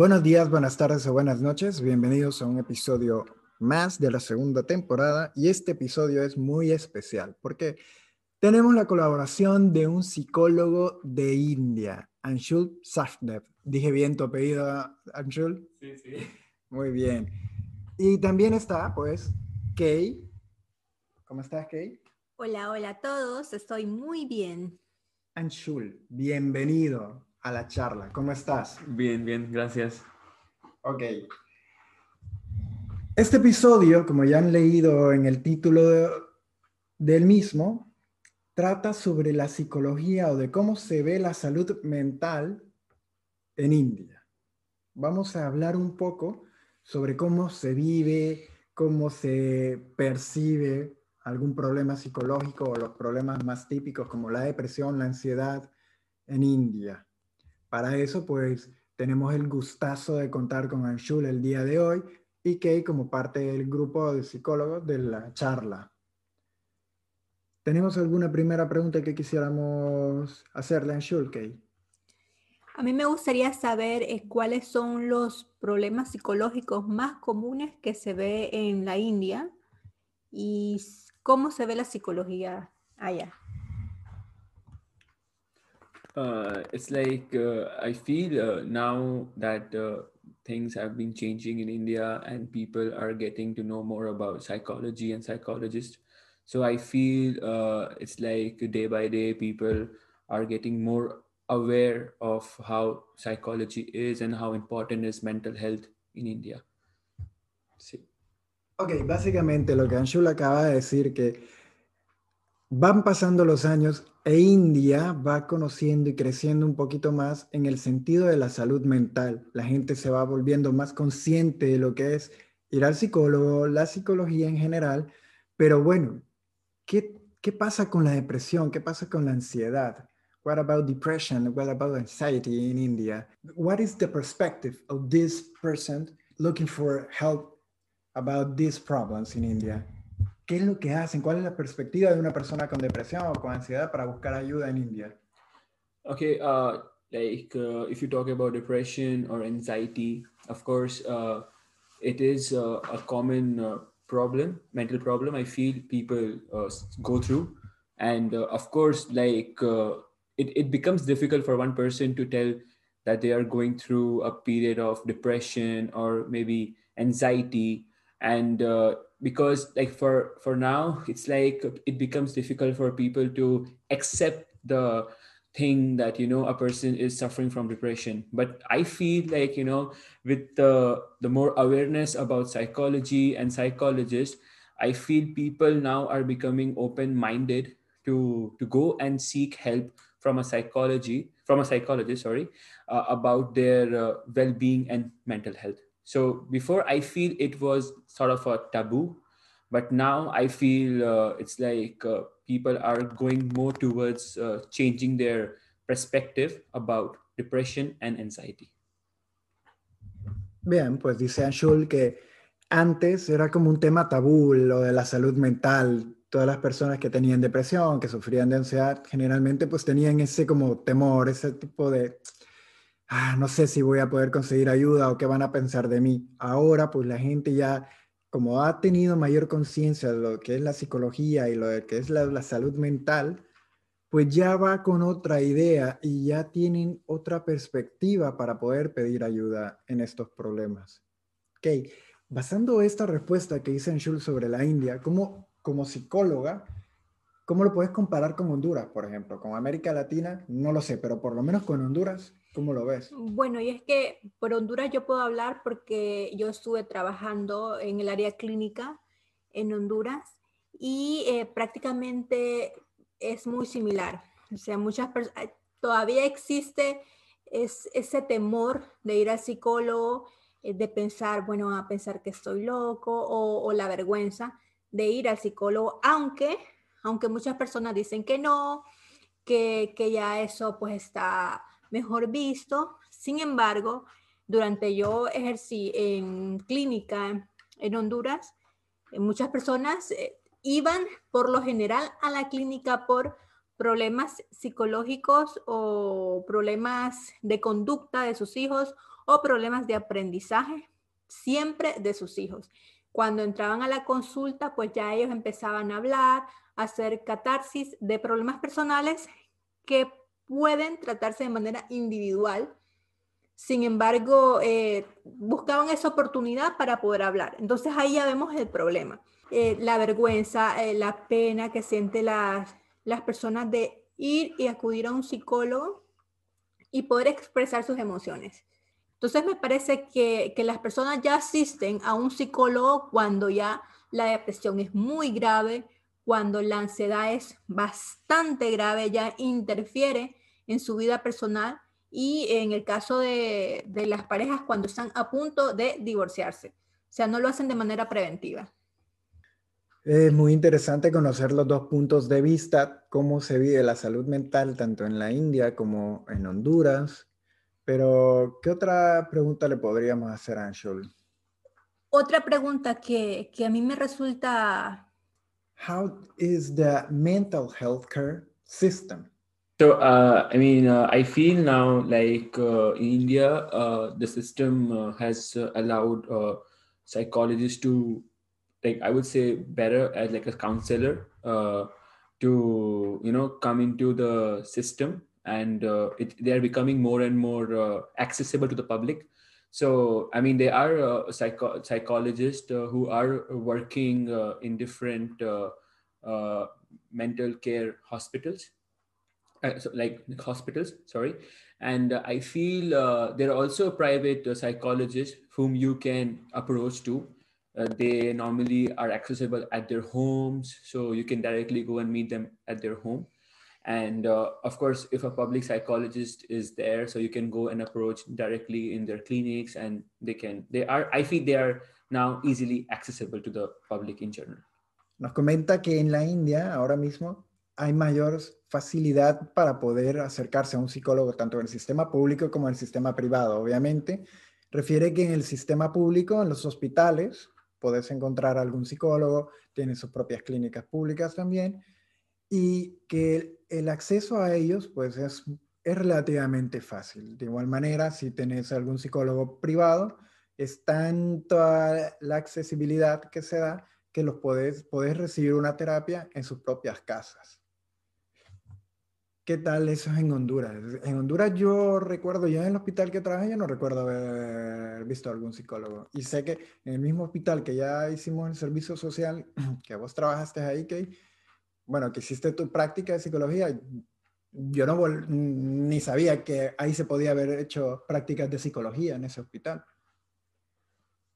Buenos días, buenas tardes o buenas noches. Bienvenidos a un episodio más de la segunda temporada y este episodio es muy especial porque tenemos la colaboración de un psicólogo de India, Anshul Safdev. Dije bien tu apellido, Anshul. Sí, sí. Muy bien. Y también está, pues, Kay. ¿Cómo estás, Kay? Hola, hola a todos. Estoy muy bien. Anshul, bienvenido a la charla. ¿Cómo estás? Bien, bien, gracias. Ok. Este episodio, como ya han leído en el título de- del mismo, trata sobre la psicología o de cómo se ve la salud mental en India. Vamos a hablar un poco sobre cómo se vive, cómo se percibe algún problema psicológico o los problemas más típicos como la depresión, la ansiedad en India. Para eso, pues, tenemos el gustazo de contar con Anshul el día de hoy y Kay como parte del grupo de psicólogos de la charla. ¿Tenemos alguna primera pregunta que quisiéramos hacerle a Anshul, Kay? A mí me gustaría saber eh, cuáles son los problemas psicológicos más comunes que se ve en la India y cómo se ve la psicología allá. Uh, it's like uh, I feel uh, now that uh, things have been changing in India and people are getting to know more about psychology and psychologists. So I feel uh, it's like day by day people are getting more aware of how psychology is and how important is mental health in India. Sí. Ok, básicamente lo que Anshul acaba de decir que van pasando los años e India va conociendo y creciendo un poquito más en el sentido de la salud mental. La gente se va volviendo más consciente de lo que es ir al psicólogo, la psicología en general, pero bueno, ¿qué, qué pasa con la depresión? ¿Qué pasa con la ansiedad? What about depression? What about anxiety in India? What is the perspective of this person looking for help about these problems in India? ¿Qué es lo que hacen? ¿Cuál es la perspectiva de una persona con depresión o con ansiedad para buscar ayuda en India? Okay, uh, like uh, if you talk about depression or anxiety, of course, uh, it is uh, a common uh, problem, mental problem. I feel people uh, go through, and of course, like it it becomes difficult for one person to tell that they are going through a period of depression or maybe anxiety, and because like for for now, it's like it becomes difficult for people to accept the thing that you know a person is suffering from depression. But i feel like you know with the the more awareness about psychology and psychologists i feel people now are becoming open minded to to go and seek help from a psychology from a psychologist sorry uh, about their uh, well-being and mental health so before i feel it was sort of a taboo but now i feel uh, it's like uh, people are going more towards uh, changing their perspective about depression and anxiety Bien, pues dice Anshul que antes era como un tema tabú lo de la salud mental. Todas las personas que tenían depresión, que sufrían de ansiedad, generalmente pues tenían ese como temor, ese tipo de, ah, no sé si voy a poder conseguir ayuda o qué van a pensar de mí. Ahora pues la gente ya, como ha tenido mayor conciencia de lo que es la psicología y lo que es la, salud mental, pues ya va con otra idea y ya tienen otra perspectiva para poder pedir ayuda en estos problemas. Ok, basando esta respuesta que dice Anshul sobre la India, ¿cómo, como psicóloga, cómo lo puedes comparar con Honduras, por ejemplo? Con América Latina, no lo sé, pero por lo menos con Honduras, ¿cómo lo ves? Bueno, y es que por Honduras yo puedo hablar porque yo estuve trabajando en el área clínica en Honduras y eh, prácticamente es muy similar. O sea, muchas todavía existe es, ese temor de ir al psicólogo, eh, de pensar, bueno, a pensar que estoy loco o, o la vergüenza de ir al psicólogo, aunque, aunque muchas personas dicen que no, que, que ya eso pues está mejor visto. Sin embargo, durante yo ejercí en clínica en Honduras, eh, muchas personas eh, iban por lo general a la clínica por problemas psicológicos o problemas de conducta de sus hijos o problemas de aprendizaje, siempre de sus hijos. Cuando entraban a la consulta, pues ya ellos empezaban a hablar, a hacer catarsis de problemas personales que pueden tratarse de manera individual. Sin embargo, eh, buscaban esa oportunidad para poder hablar. Entonces ahí ya vemos el problema. Eh, la vergüenza, eh, la pena que sienten las, las personas de ir y acudir a un psicólogo y poder expresar sus emociones. Entonces me parece que, que, las personas ya asisten a un psicólogo cuando ya la depresión es muy grave, cuando la ansiedad es bastante grave, ya interfiere en su vida personal y en el caso de, de las parejas cuando están a punto de divorciarse. O sea, no lo hacen de manera preventiva. Es muy interesante conocer los dos puntos de vista, cómo se vive la salud mental tanto en la India como en Honduras. Pero, ¿qué otra pregunta le podríamos hacer a Anshul? Otra pregunta que, que a mí me resulta... How is the mental health care system? So, uh, I mean, uh, I feel now like uh, in India, uh, the system uh, has uh, allowed psychologists to like i would say better as like a counselor to you know come into the system and it, they are becoming more and more accessible to the public. So i mean there are psycho- psychologists who are working in different mental care hospitals so like hospitals sorry. And i feel there are also private psychologists whom you can approach to. Uh, they normally are accessible at their homes so you can directly go and meet them at their home. And uh, of course if a public psychologist is there so you can go and approach directly in their clinics and they can they are i feel they are now easily accessible to the public in general. Nos comenta que en la India ahora mismo hay mayor facilidad para poder acercarse a un psicólogo tanto en el sistema público como en el sistema privado obviamente refiere que en el sistema público en los hospitales podés encontrar algún psicólogo, tiene sus propias clínicas públicas también, y que el, acceso a ellos pues es, es relativamente fácil. De igual manera, si tenés algún psicólogo privado, es tanta la accesibilidad que se da que los podés, podés recibir una terapia en sus propias casas. ¿Qué tal eso en Honduras? En Honduras yo recuerdo, yo en el hospital que trabajé, yo no recuerdo haber visto algún psicólogo. Y sé que en el mismo hospital que ya hicimos el servicio social, que vos trabajaste ahí, que, bueno, que hiciste tu práctica de psicología, yo no ni sabía que ahí se podía haber hecho prácticas de psicología en ese hospital.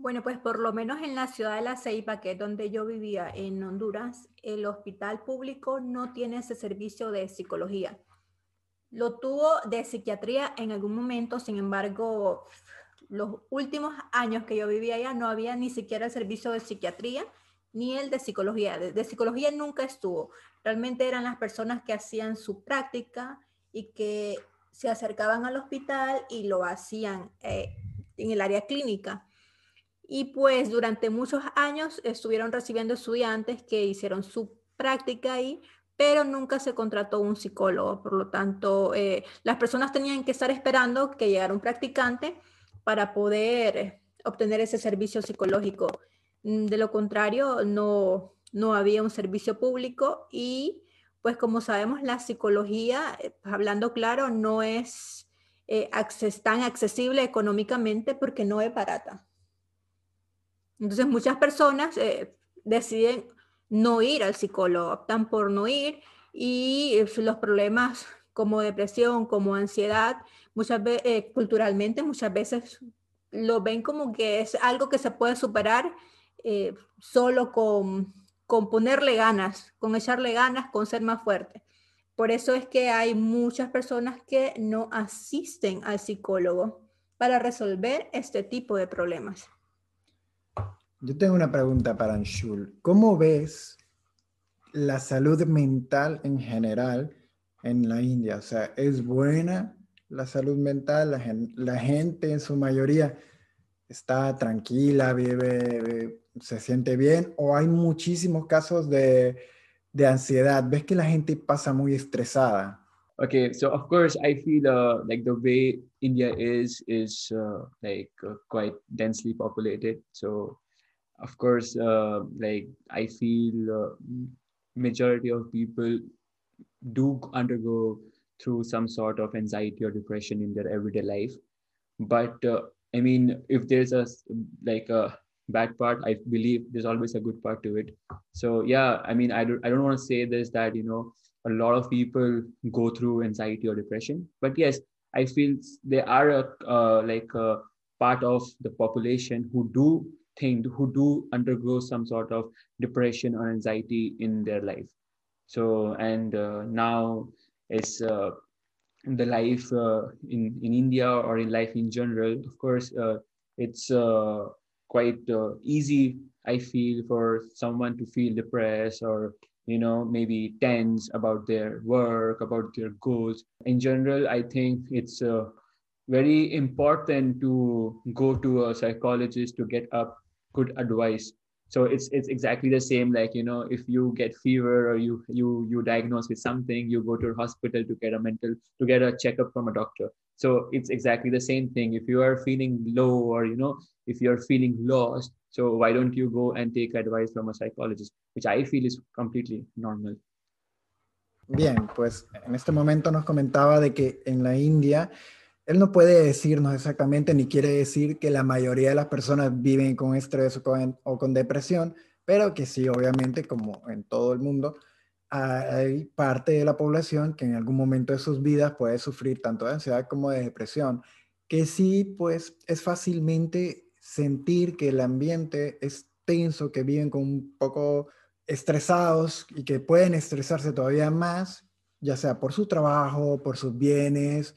Bueno, pues por lo menos en la ciudad de La Ceiba, que es donde yo vivía en Honduras, el hospital público no tiene ese servicio de psicología. Lo tuvo de psiquiatría en algún momento, sin embargo, los últimos años que yo vivía allá no había ni siquiera el servicio de psiquiatría ni el de psicología. De, psicología nunca estuvo. Realmente eran las personas que hacían su práctica y que se acercaban al hospital y lo hacían eh, en el área clínica y pues durante muchos años estuvieron recibiendo estudiantes que hicieron su práctica ahí, pero nunca se contrató un psicólogo. Por lo tanto, eh, las personas tenían que estar esperando que llegara un practicante para poder obtener ese servicio psicológico. Mm, de lo contrario, no, no había un servicio público y pues como sabemos, la psicología, eh, hablando claro, no es eh, tan accesible económicamente porque no es barata. Entonces muchas personas eh, deciden no ir al psicólogo, optan por no ir y eh, los problemas como depresión, como ansiedad, muchas veces, eh, culturalmente muchas veces lo ven como que es algo que se puede superar solo con, con ponerle ganas, con echarle ganas, con ser más fuerte. Por eso es que hay muchas personas que no asisten al psicólogo para resolver este tipo de problemas. Yo tengo una pregunta para Anshul. ¿Cómo ves la salud mental en general en la India? O sea, ¿es buena la salud mental? La, gente en su mayoría está tranquila, vive, se siente bien, o hay muchísimos casos de, de ansiedad. ¿Ves que la gente pasa muy estresada? okay so of course i feel uh, like the way india is is uh, like uh, quite densely populated so of course uh, like i feel uh, majority of people do undergo through some sort of anxiety or depression in their everyday life. But uh, i mean if there's a like a bad part i believe there's always a good part to it. So yeah i mean i don't i don't want to say this that you know a lot of people go through anxiety or depression. But yes i feel they are a uh, like a part of the population who do think who do undergo some sort of depression or anxiety in their life. So and uh, now it's uh, the life uh, in in india or in life in general of course uh, it's uh, quite uh, easy i feel for someone to feel depressed or you know maybe tense about their work about their goals. In general i think it's very important to go to a psychologist to get up good advice. So it's it's exactly the same like you know if you get fever or you you you diagnose with something you go to a hospital to get a mental to get a checkup from a doctor. So it's exactly the same thing. If you are feeling low or you know if you're feeling lost so why don't you go and take advice from a psychologist which i feel is completely normal. Bien, pues en este momento nos comentaba de que en la India Él no puede decirnos exactamente ni quiere decir que la mayoría de las personas viven con estrés o con, depresión, pero que sí, obviamente, como en todo el mundo, hay parte de la población que en algún momento de sus vidas puede sufrir tanto de ansiedad como de depresión, que sí, pues es fácilmente sentir que el ambiente es tenso, que viven con un poco estresados y que pueden estresarse todavía más, ya sea por su trabajo, por sus bienes,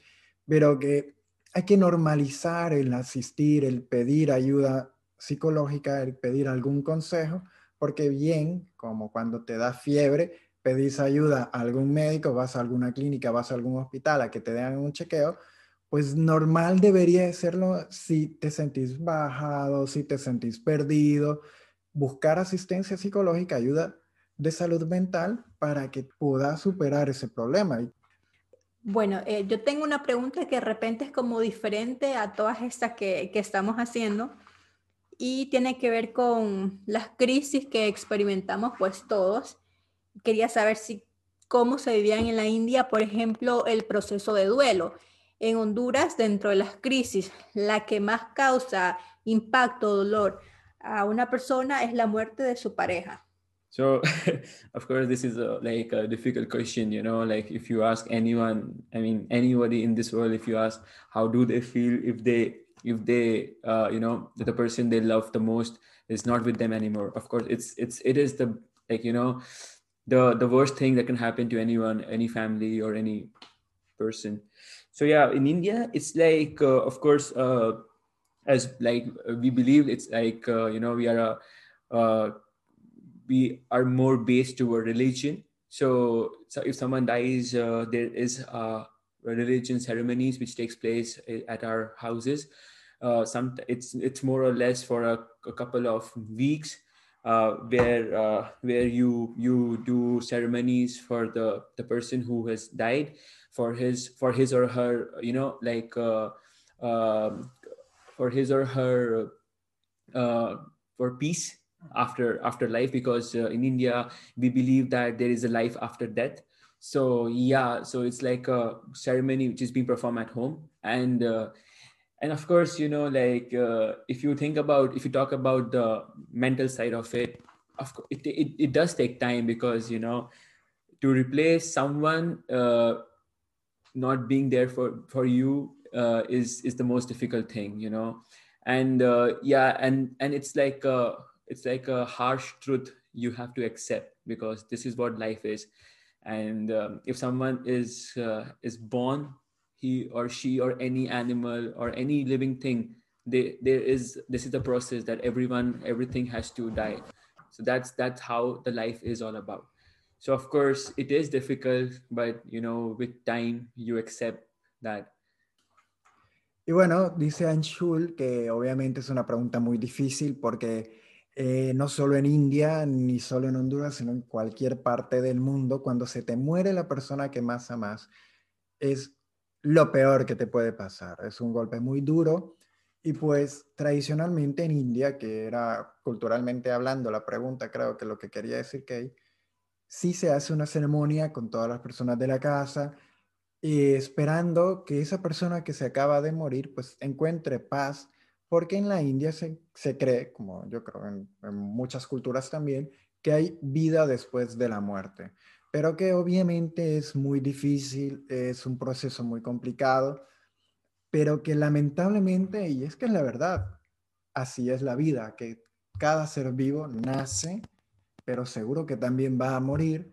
pero que hay que normalizar el asistir, el pedir ayuda psicológica, el pedir algún consejo, porque bien, como cuando te da fiebre, pedís ayuda a algún médico, vas a alguna clínica, vas a algún hospital a que te den un chequeo, pues normal debería serlo si te sentís bajado, si te sentís perdido, buscar asistencia psicológica, ayuda de salud mental para que puedas superar ese problema. Bueno, eh, yo tengo una pregunta que de repente es como diferente a todas estas que, que estamos haciendo y tiene que ver con las crisis que experimentamos pues todos. Quería saber si cómo se vivían en la India, por ejemplo, el proceso de duelo. En Honduras, dentro de las crisis, la que más causa impacto, dolor a una persona es la muerte de su pareja. So, of course, this is a, like a difficult question, you know, like if you ask anyone, I mean, anybody in this world, if you ask how do they feel if they, if they, uh, you know, the person they love the most is not with them anymore. Of course, it's, it's, it is the, like, you know, the, the worst thing that can happen to anyone, any family or any person. So yeah, in India, it's like, uh, of course, uh, as like we believe it's like, uh, you know, we are a, uh, we are more based toward religion. So, so if someone dies, uh, there is uh, religion ceremonies which takes place at our houses. Uh, some it's it's more or less for a, a couple of weeks, uh, where uh, where you you do ceremonies for the the person who has died, for his for his or her you know like uh, um, for his or her for peace after after life because uh, in india we believe that there is a life after death. So yeah so it's like a ceremony which is being performed at home. And uh, and of course you know like uh, if you think about if you talk about the mental side of it of course it, it, it does take time because you know to replace someone uh, not being there for for you uh, is is the most difficult thing you know. And uh, yeah and and it's like it's like a harsh truth you have to accept because this is what life is. And um, if someone is uh, is born he or she or any animal or any living thing they, there is this is the process that everyone everything has to die. So that's that's how the life is all about. So of course it is difficult but you know with time you accept that. Y bueno, dice Anshul que obviamente es una pregunta muy difícil porque Eh, no solo en India, ni solo en Honduras, sino en cualquier parte del mundo, cuando se te muere la persona que más amas, es lo peor que te puede pasar. Es un golpe muy duro y pues tradicionalmente en India, que era culturalmente hablando la pregunta, creo que lo que quería decir que sí se hace una ceremonia con todas las personas de la casa, y esperando que esa persona que se acaba de morir pues encuentre paz, porque en la India se, cree, como yo creo en, en muchas culturas también, que hay vida después de la muerte, pero que obviamente es muy difícil, es un proceso muy complicado, pero que lamentablemente, y es que es la verdad, así es la vida, que cada ser vivo nace, pero seguro que también va a morir.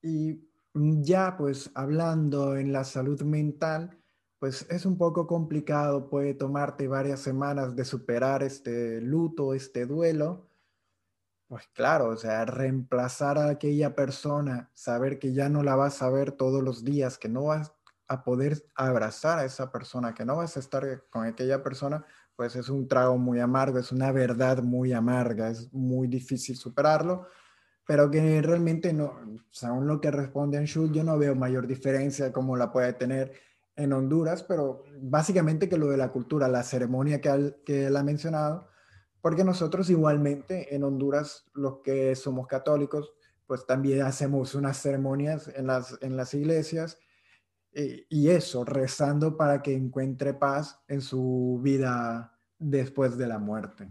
Y ya pues hablando en la salud mental, pues es un poco complicado, puede tomarte varias semanas de superar este luto, este duelo. Pues claro, o sea, reemplazar a aquella persona, saber que ya no la vas a ver todos los días, que no vas a poder abrazar a esa persona, que no vas a estar con aquella persona, pues es un trago muy amargo, es una verdad muy amarga, es muy difícil superarlo, pero que realmente no, según lo que responde en Schul, yo no veo mayor diferencia como la puede tener en Honduras, pero básicamente que lo de la cultura, la ceremonia que, que él ha mencionado, porque nosotros igualmente en Honduras, los que somos católicos, pues también hacemos unas ceremonias en las, en las iglesias eh, y eso, rezando para que encuentre paz en su vida después de la muerte.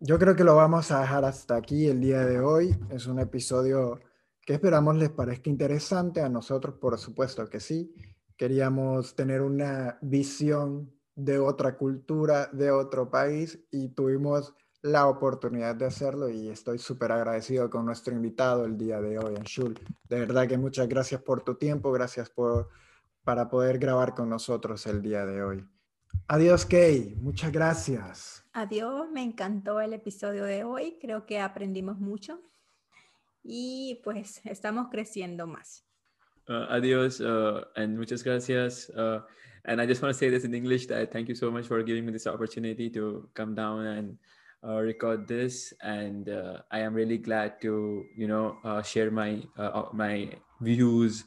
Yo creo que lo vamos a dejar hasta aquí el día de hoy. Es un episodio que esperamos les parezca interesante. A nosotros, por supuesto que sí. Queríamos tener una visión de otra cultura, de otro país y tuvimos la oportunidad de hacerlo y estoy súper agradecido con nuestro invitado el día de hoy, Anshul. De verdad que muchas gracias por tu tiempo, gracias por para poder grabar con nosotros el día de hoy. Adiós, Kay. Muchas gracias. Adiós, me encantó el episodio de hoy. Creo que aprendimos mucho y pues estamos creciendo más. Uh, adiós uh, and muchas gracias. Uh, and I just want to say this in English that thank you so much for giving me this opportunity to come down and uh, record this. And uh, i am really glad to you know uh, share my my views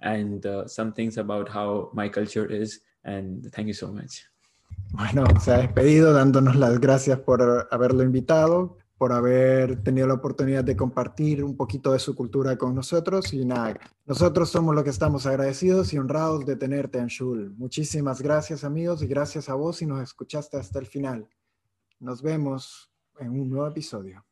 and some things about how my culture is. And thank you so much. Bueno se ha despedido dándonos las gracias por haberlo invitado por haber tenido la oportunidad de compartir un poquito de su cultura con nosotros. Y nada, nosotros somos los que estamos agradecidos y honrados de tenerte, Anshul. Muchísimas gracias, amigos, y gracias a vos si nos escuchaste hasta el final. Nos vemos en un nuevo episodio.